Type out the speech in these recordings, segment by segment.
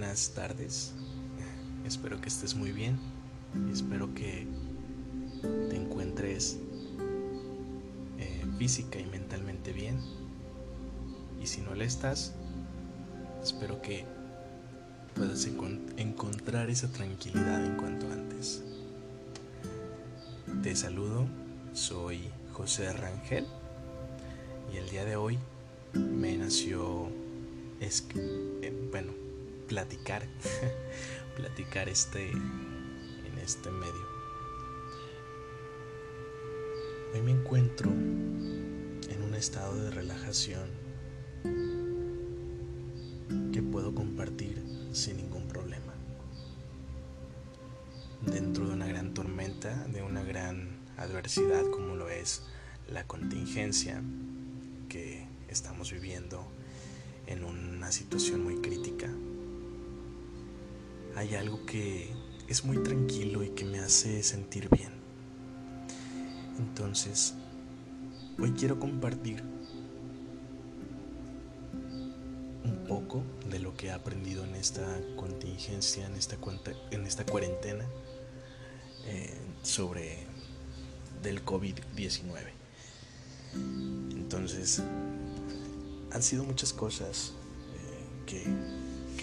buenas tardes. Espero que estés muy bien. Espero que te encuentres eh, física y mentalmente bien. Y si no lo estás, espero que puedas encontrar esa tranquilidad en cuanto antes. Te saludo, soy José Rangel y el día de hoy me nació es eh, bueno platicar platicar este en este medio hoy me encuentro en un estado de relajación que puedo compartir sin ningún problema dentro de una gran tormenta de una gran adversidad como lo es la contingencia que estamos viviendo en una situación muy crítica. Hay algo que es muy tranquilo y que me hace sentir bien. Entonces, hoy quiero compartir un poco de lo que he aprendido en esta contingencia, en esta, en esta cuarentena eh, sobre del COVID-19. Entonces, han sido muchas cosas eh, que,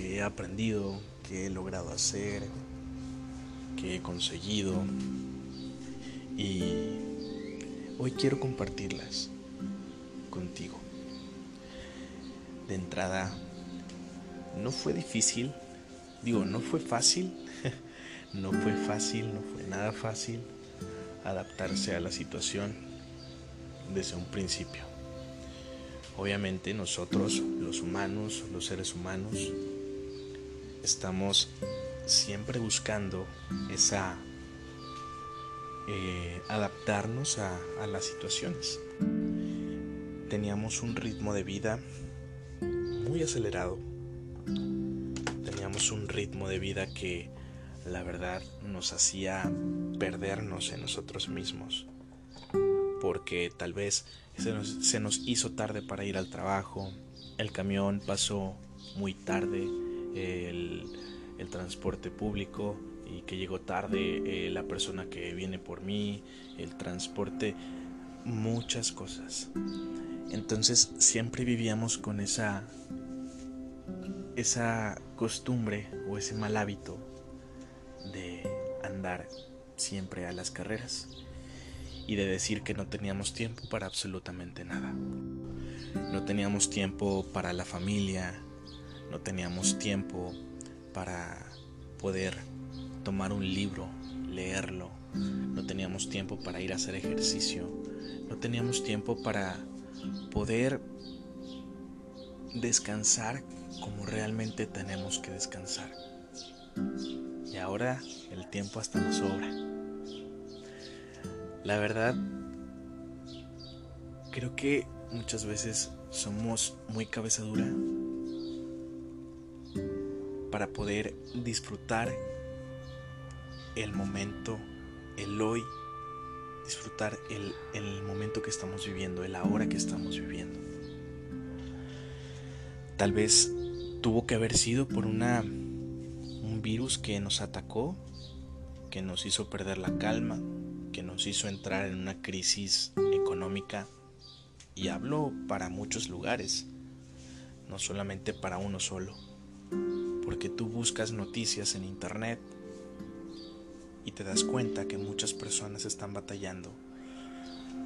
he aprendido, que he logrado hacer, que he conseguido y hoy quiero compartirlas contigo. De entrada, no fue difícil, digo, no fue fácil, no fue fácil, no fue nada fácil adaptarse a la situación desde un principio. Obviamente nosotros, los humanos, los seres humanos, estamos siempre buscando esa eh, adaptarnos a, a las situaciones. Teníamos un ritmo de vida muy acelerado. Teníamos un ritmo de vida que la verdad nos hacía perdernos en nosotros mismos porque tal vez se nos, hizo tarde para ir al trabajo, el camión pasó muy tarde, el, transporte público y que llegó tarde, eh, la persona que viene por mí, el transporte, muchas cosas. Entonces siempre vivíamos con esa esa costumbre o ese mal hábito de andar siempre a las carreras y de decir que no teníamos tiempo para absolutamente nada. No teníamos tiempo para la familia, no teníamos tiempo para poder tomar un libro, leerlo, no teníamos tiempo para ir a hacer ejercicio, no teníamos tiempo para poder descansar como realmente tenemos que descansar. Y ahora el tiempo hasta nos sobra. La verdad, creo que muchas veces somos muy cabeza dura para poder disfrutar el momento, el hoy, disfrutar el, el momento que estamos viviendo, el ahora que estamos viviendo. Tal vez tuvo que haber sido por una, un virus que nos atacó, que nos hizo perder la calma, que nos hizo entrar en una crisis económica y hablo para muchos lugares, no solamente para uno solo, porque tú buscas noticias en internet y te das cuenta que muchas personas están batallando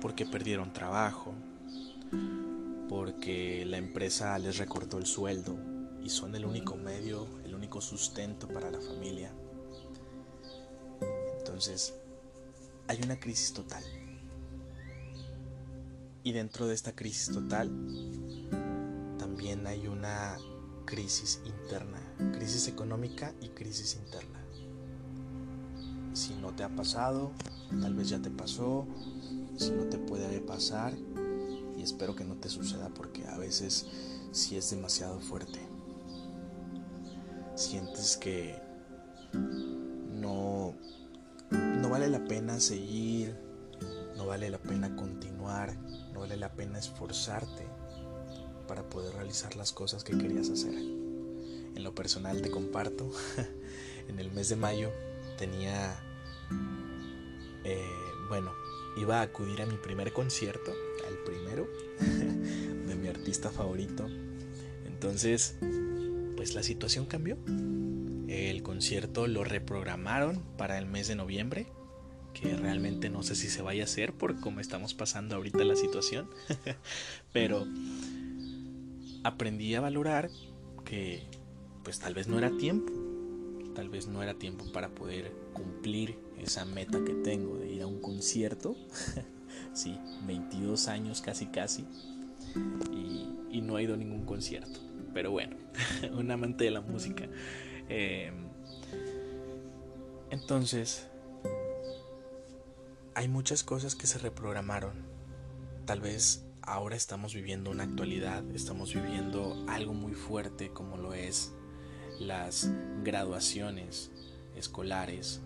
porque perdieron trabajo, porque la empresa les recortó el sueldo y son el único medio, el único sustento para la familia. Entonces, hay una crisis total. Y dentro de esta crisis total también hay una crisis interna, crisis económica y crisis interna. Si no te ha pasado, tal vez ya te pasó, si no te puede pasar, y espero que no te suceda porque a veces si es demasiado fuerte. Sientes que no no vale la pena seguir, no vale la pena continuar, no vale la pena esforzarte para poder realizar las cosas que querías hacer. En lo personal te comparto, en el mes de mayo tenía, eh, bueno, iba a acudir a mi primer concierto, al primero, de mi artista favorito. Entonces, pues la situación cambió. El concierto lo reprogramaron para el mes de noviembre, que realmente no sé si se vaya a hacer por cómo estamos pasando ahorita la situación. Pero aprendí a valorar que pues tal vez no era tiempo, tal vez no era tiempo para poder cumplir esa meta que tengo de ir a un concierto. sí, 22 años casi casi. Y, no he ido a ningún concierto pero bueno, un amante de la música. Em, entonces, hay muchas cosas que se reprogramaron. Tal vez ahora estamos viviendo una actualidad, estamos viviendo algo muy fuerte como lo es las graduaciones escolares.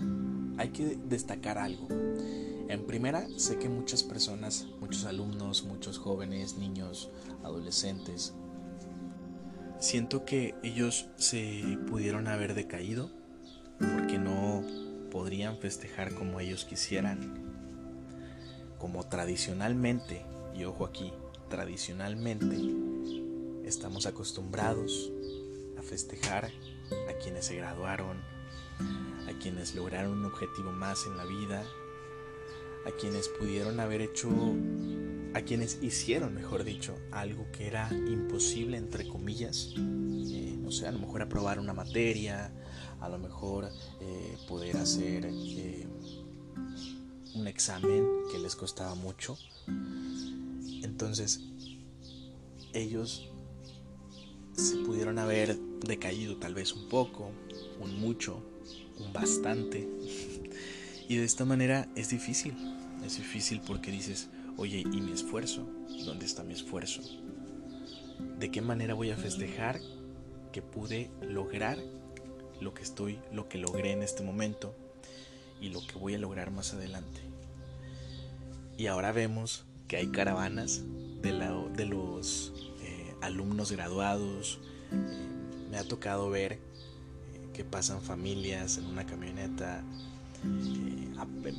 Em, hay que destacar algo. En primera, sé que muchas personas, muchos alumnos, muchos jóvenes, niños, adolescentes, siento que ellos se pudieron haber decaído porque no podrían festejar como ellos quisieran. Como tradicionalmente, y ojo aquí, tradicionalmente estamos acostumbrados a festejar a quienes se graduaron, a quienes lograron un objetivo más en la vida, a quienes pudieron haber hecho, a quienes hicieron, mejor dicho, algo que era imposible, entre comillas. Eh, no sé, a lo mejor aprobar una materia, a lo mejor eh, poder hacer eh, un examen que les costaba mucho. Entonces, ellos se pudieron haber decaído tal vez un poco, un mucho, un bastante. Y de esta manera es difícil, es difícil porque dices, oye, ¿y mi esfuerzo? ¿Dónde está mi esfuerzo? ¿De qué manera voy a festejar que pude lograr lo que estoy, lo que logré en este momento y lo que voy a lograr más adelante? Y ahora vemos que hay caravanas de, de los alumnos graduados. Eh, me ha tocado ver eh, que pasan familias en una camioneta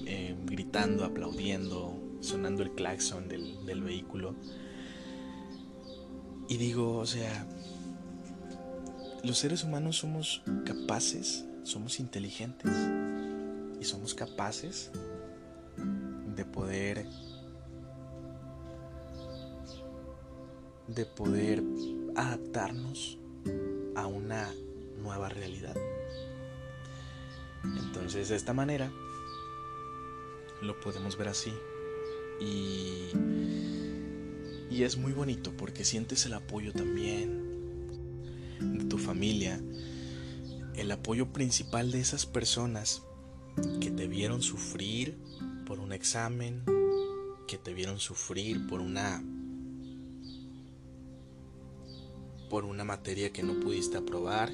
eh, gritando, aplaudiendo, sonando el claxon del, del vehículo. Y digo, o sea, los seres humanos somos capaces, somos inteligentes y somos capaces de poder de poder adaptarnos a una nueva realidad. Entonces de esta manera lo podemos ver así. Y, y es muy bonito porque sientes el apoyo también de tu familia, el apoyo principal de esas personas que te vieron sufrir por un examen, que te vieron sufrir por una por una materia que no pudiste aprobar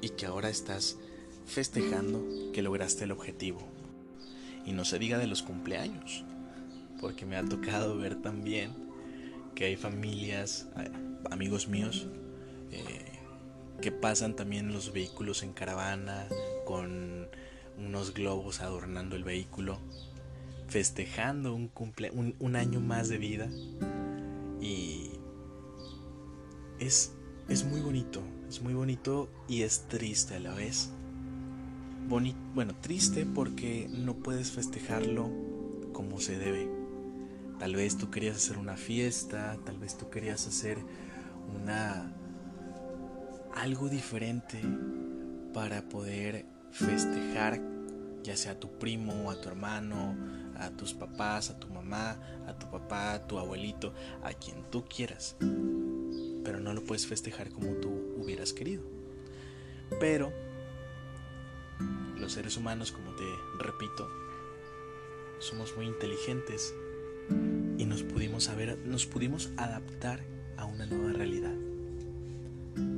y que ahora estás festejando que lograste el objetivo. Y no se diga de los cumpleaños, porque me ha tocado ver también que hay familias, eh, amigos míos, eh, que pasan también los vehículos en caravana con unos globos adornando el vehículo, festejando un, cumple un, año más de vida. Y es, es muy bonito, es muy bonito y es triste a la vez bueno, triste porque no puedes festejarlo como se debe. Tal vez tú querías hacer una fiesta, tal vez tú querías hacer una algo diferente para poder festejar ya sea a tu primo, a tu hermano, a tus papás, a tu mamá, a tu papá, a tu abuelito, a quien tú quieras. Pero no lo puedes festejar como tú hubieras querido. Pero los seres humanos, como te repito, somos muy inteligentes y nos pudimos saber, nos pudimos adaptar a una nueva realidad.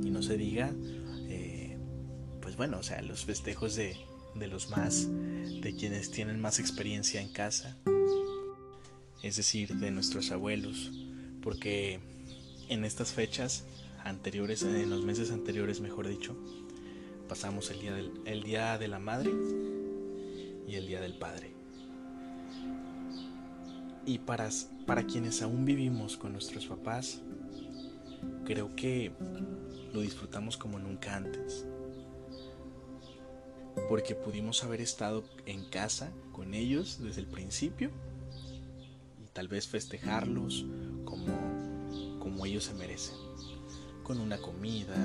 Y no se diga, eh, pues bueno, o sea, los festejos de, de los más, de quienes tienen más experiencia en casa, es decir, de nuestros abuelos, porque en estas fechas anteriores, en los meses anteriores, mejor dicho, pasamos el día, el día de la madre y el día del padre. Y para, para quienes aún vivimos con nuestros papás, creo que lo disfrutamos como nunca antes. Porque pudimos haber estado en casa con ellos desde el principio y tal vez festejarlos ellos se merecen. Con una comida,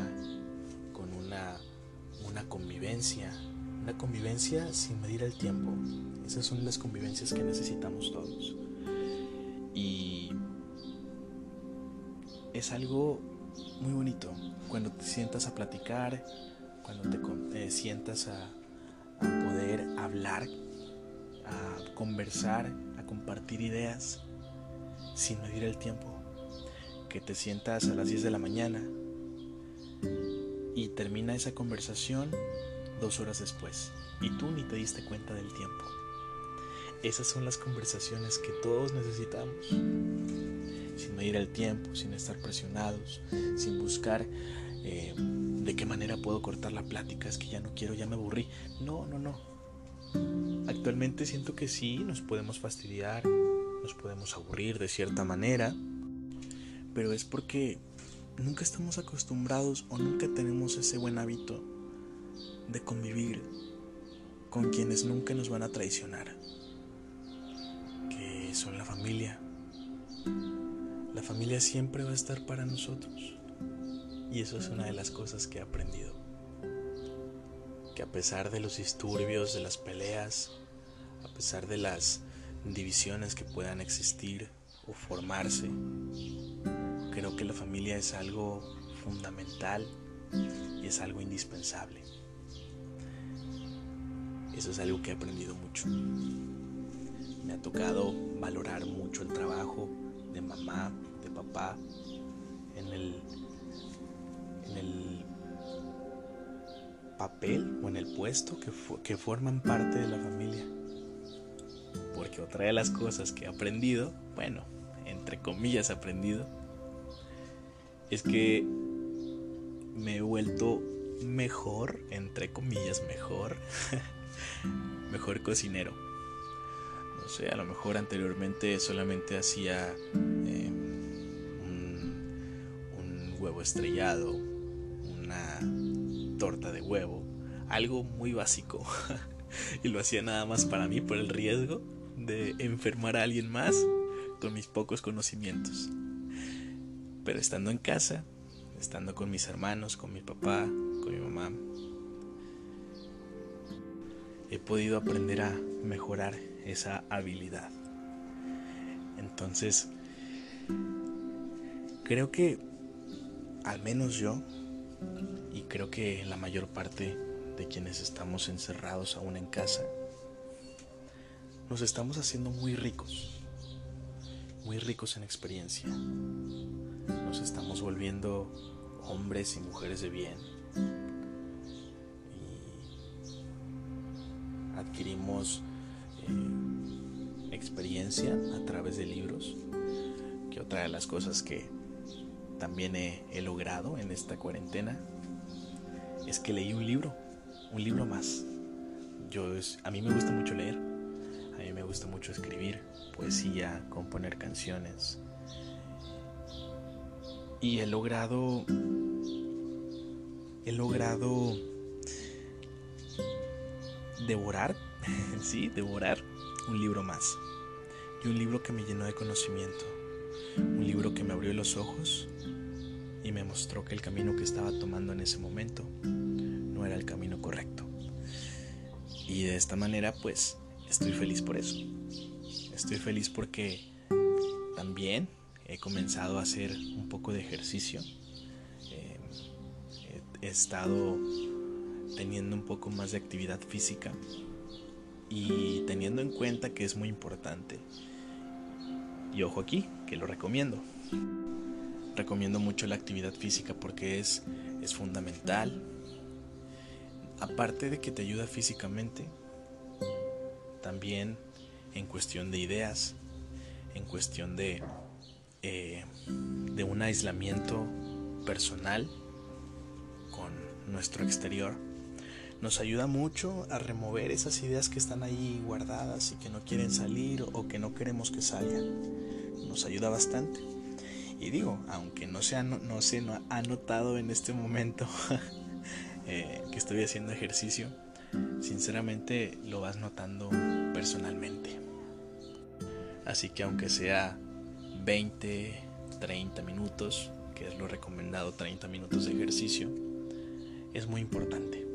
con una, una convivencia, una convivencia sin medir el tiempo. Esas son las convivencias que necesitamos todos. Y es algo muy bonito cuando te sientas a platicar, cuando te, sientas a, poder hablar, a conversar, a compartir ideas sin medir el tiempo. Que te sientas a las 10 de la mañana y termina esa conversación dos horas después y tú ni te diste cuenta del tiempo. Esas son las conversaciones que todos necesitamos. Sin medir el tiempo, sin estar presionados, sin buscar eh, de qué manera puedo cortar la plática, es que ya no quiero, ya me aburrí. No, no, no. Actualmente siento que sí, nos podemos fastidiar, nos podemos aburrir de cierta manera, pero es porque nunca estamos acostumbrados o nunca tenemos ese buen hábito de convivir con quienes nunca nos van a traicionar son la familia. La familia siempre va a estar para nosotros. Y eso es una de las cosas que he aprendido. Que a pesar de los disturbios, de las peleas, a pesar de las divisiones que puedan existir o formarse, creo que la familia es algo fundamental y es algo indispensable. Eso es algo que he aprendido mucho. Me ha tocado valorar mucho el trabajo de mamá, de papá, en el, papel o en el puesto que, que forman parte de la familia. Porque otra de las cosas que he aprendido, bueno, entre comillas aprendido, es que me he vuelto mejor, entre comillas mejor, mejor cocinero no sé, a lo mejor anteriormente solamente hacía eh, un, huevo estrellado, una torta de huevo, algo muy básico. y lo hacía nada más para mí por el riesgo de enfermar a alguien más con mis pocos conocimientos. Pero estando en casa, estando con mis hermanos, con mi papá, con mi mamá, he podido aprender a mejorar esa habilidad. Entonces, creo que al menos yo, y creo que la mayor parte de quienes estamos encerrados aún en casa, nos estamos haciendo muy ricos, muy ricos en experiencia. Estamos volviendo hombres y mujeres de bien. Y adquirimos eh, experiencia a través de libros, que otra de las cosas que también he, logrado en esta cuarentena es que leí un libro, un libro más. Yo a mí me gusta mucho leer, a mí me gusta mucho escribir poesía, componer canciones y he logrado he logrado devorar sí, devorar un libro más. Y un libro que me llenó de conocimiento. Un libro que me abrió los ojos y me mostró que el camino que estaba tomando en ese momento no era el camino correcto. Y de esta manera pues estoy feliz por eso. Estoy feliz porque también he comenzado a hacer un poco de ejercicio. Eh, he estado teniendo un poco más de actividad física y teniendo en cuenta que es muy importante. Y ojo aquí, que lo recomiendo. Recomiendo mucho la actividad física porque es, es fundamental. Aparte de que te ayuda físicamente, también en cuestión de ideas, en cuestión de eh, de un aislamiento personal con nuestro exterior nos ayuda mucho a remover esas ideas que están ahí guardadas y que no quieren salir o que no queremos que salgan. Nos ayuda bastante. Y digo, aunque no se ha, no, se ha notado en este momento eh, que estoy haciendo ejercicio, sinceramente lo vas notando personalmente. Así que aunque sea 20, 30 minutos, que es lo recomendado, 30 minutos de ejercicio, es muy importante.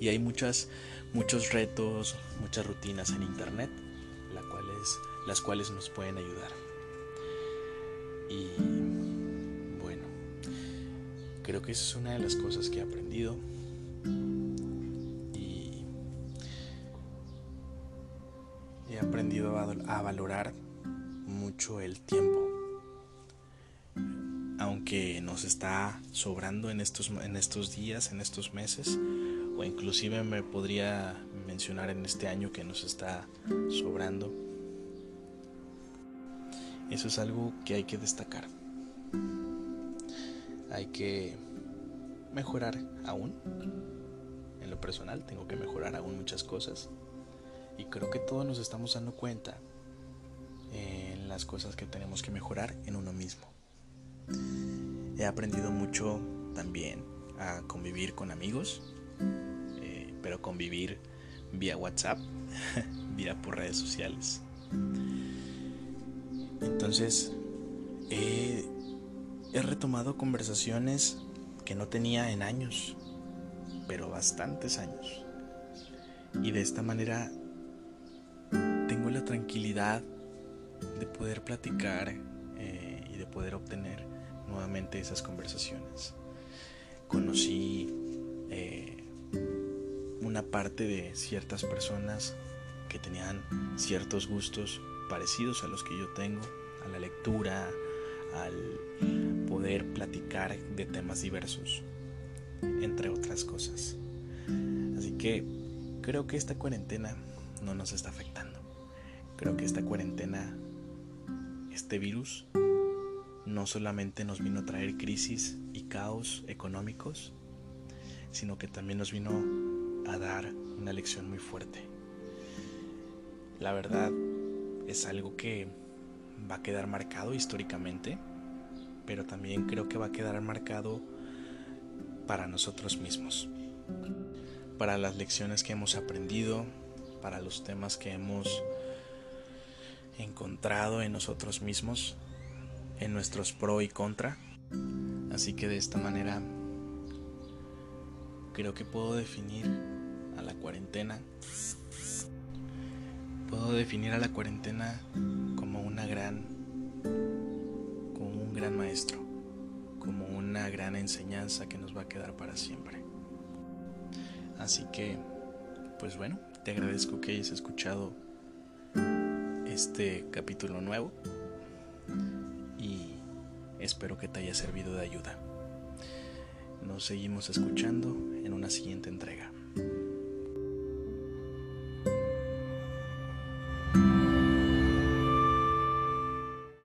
Y hay muchas, muchos retos, muchas rutinas en internet, cuales, las cuales nos pueden ayudar. Y bueno, creo que esa es una de las cosas que he aprendido. Y he aprendido a, valorar mucho el tiempo. Nos está sobrando en estos, en estos días, en estos meses, o inclusive me podría mencionar en este año que nos está sobrando. Eso es algo que hay que destacar. Hay que mejorar aún. En lo personal tengo que mejorar aún muchas cosas. Y creo que todos nos estamos dando cuenta en las cosas que tenemos que mejorar en uno mismo. He aprendido mucho también a convivir con amigos, pero convivir vía WhatsApp, vía por redes sociales. Entonces, he, retomado conversaciones que no tenía en años, pero bastantes años. Y de esta manera tengo la tranquilidad de poder platicar eh, y de poder obtener nuevamente esas conversaciones. Conocí eh, una parte de ciertas personas que tenían ciertos gustos parecidos a los que yo tengo, a la lectura, al poder platicar de temas diversos, entre otras cosas. Así que creo que esta cuarentena no nos está afectando. Creo que esta cuarentena, este virus, no solamente nos vino a traer crisis y caos económicos, sino que también nos vino a dar una lección muy fuerte. La verdad es algo que va a quedar marcado históricamente, pero también creo que va a quedar marcado para nosotros mismos, para las lecciones que hemos aprendido, para los temas que hemos encontrado en nosotros mismos, en nuestros pro y contra. Así que de esta manera creo que puedo definir a la cuarentena. Puedo definir a la cuarentena como una gran como un gran maestro, como una gran enseñanza que nos va a quedar para siempre. Así que pues bueno, te agradezco que hayas escuchado este capítulo nuevo espero que te haya servido de ayuda. Nos seguimos escuchando en una siguiente entrega.